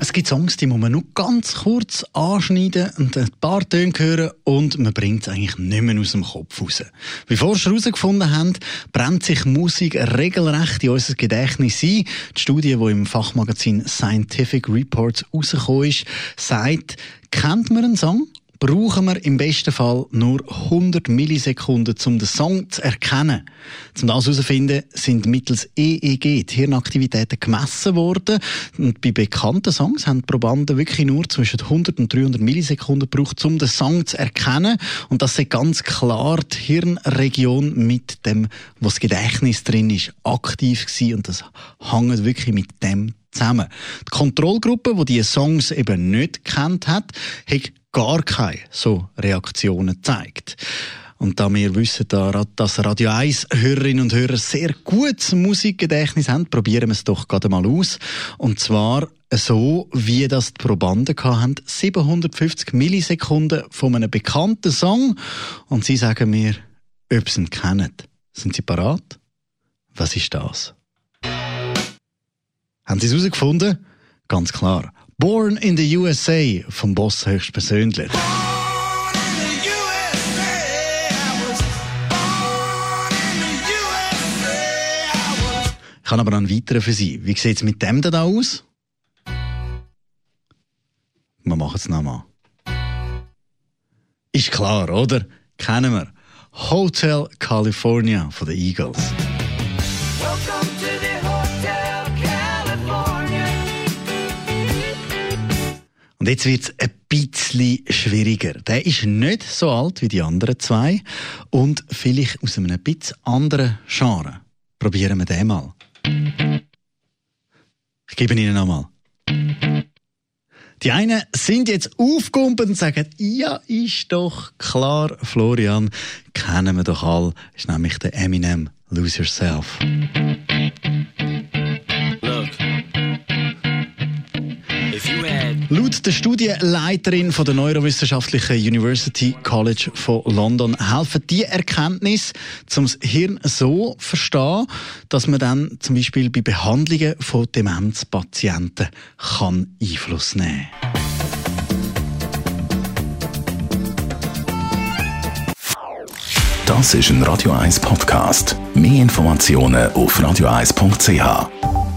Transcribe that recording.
es gibt Songs, die muss man nur ganz kurz anschneiden und ein paar Töne hören und man bringt es eigentlich nicht mehr aus dem Kopf raus. Wie Forscher herausgefunden haben, brennt sich Musik regelrecht in unser Gedächtnis ein. Die Studie, die im Fachmagazin Scientific Reports rausgekommen ist, sagt, kennt man einen Song? Brauchen wir im besten Fall nur 100 Millisekunden, um den Song zu erkennen. Um das herauszufinden, sind mittels EEG die Hirnaktivitäten gemessen worden. Und bei bekannten Songs haben die Probanden wirklich nur zwischen 100 und 300 Millisekunden gebraucht, um den Song zu erkennen. Und das ist ganz klar die Hirnregion mit dem, was das Gedächtnis drin ist, aktiv gewesen. Und das hängt wirklich mit dem zusammen. Die Kontrollgruppe, die diese Songs eben nicht kennt hat, hat gar keine so Reaktionen zeigt. Und da wir wissen, dass Radio 1 Hörerinnen und Hörer sehr gutes Musikgedächtnis haben, probieren wir es doch gerade mal aus. Und zwar so, wie das die Probanden hatten. 750 Millisekunden von einem bekannten Song. Und sie sagen mir, ob sie ihn kennen. Sind sie parat? Was ist das? Haben Sie es herausgefunden? Ganz klar. Born in the USA vom Boss höchstpersönlich. Ich habe aber einen weiteren für Sie. Wie sieht es mit dem denn aus? Wir machen es nochmal. Ist klar, oder? Kennen wir. Hotel California von den Eagles. Und jetzt wird es ein bisschen schwieriger. Der ist nicht so alt wie die anderen zwei und vielleicht aus einem bisschen anderen Genre. Probieren wir den mal. Ich gebe Ihnen nochmal. Die einen sind jetzt aufgegumpelt und sagen, ja, ist doch klar, Florian, kennen wir doch all, ist nämlich der Eminem, Lose Yourself. Laut der Studienleiterin von der Neurowissenschaftlichen University College von London helfen die Erkenntnisse, um das Hirn so zu verstehen, dass man dann zum Beispiel bei Behandlungen von Demenzpatienten kann Einfluss nehmen Das ist ein Radio 1 Podcast. Mehr Informationen auf radio1.ch.